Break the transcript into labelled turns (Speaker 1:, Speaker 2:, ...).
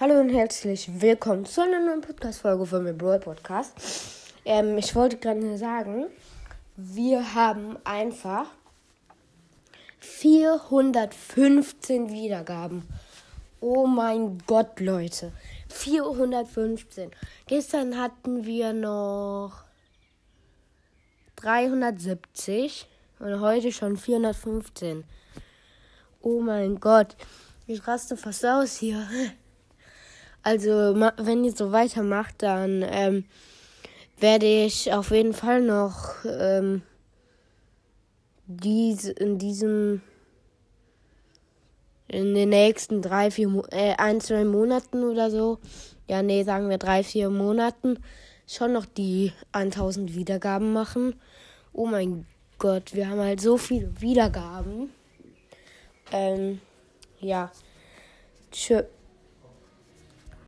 Speaker 1: Hallo und herzlich willkommen zu einer neuen Podcast-Folge von mir Brawl Podcast. Ähm, ich wollte gerade sagen, wir haben einfach 415 Wiedergaben. Oh mein Gott, Leute. 415. Gestern hatten wir noch 370 und heute schon 415. Oh mein Gott. Ich raste fast aus hier. Also, wenn ihr so weitermacht, dann ähm, werde ich auf jeden Fall noch ähm, dies, in diesem in den nächsten drei, vier, äh, ein, zwei Monaten oder so, ja, nee, sagen wir drei, vier Monaten, schon noch die 1000 Wiedergaben machen. Oh mein Gott, wir haben halt so viele Wiedergaben. Ähm, ja. Tschö.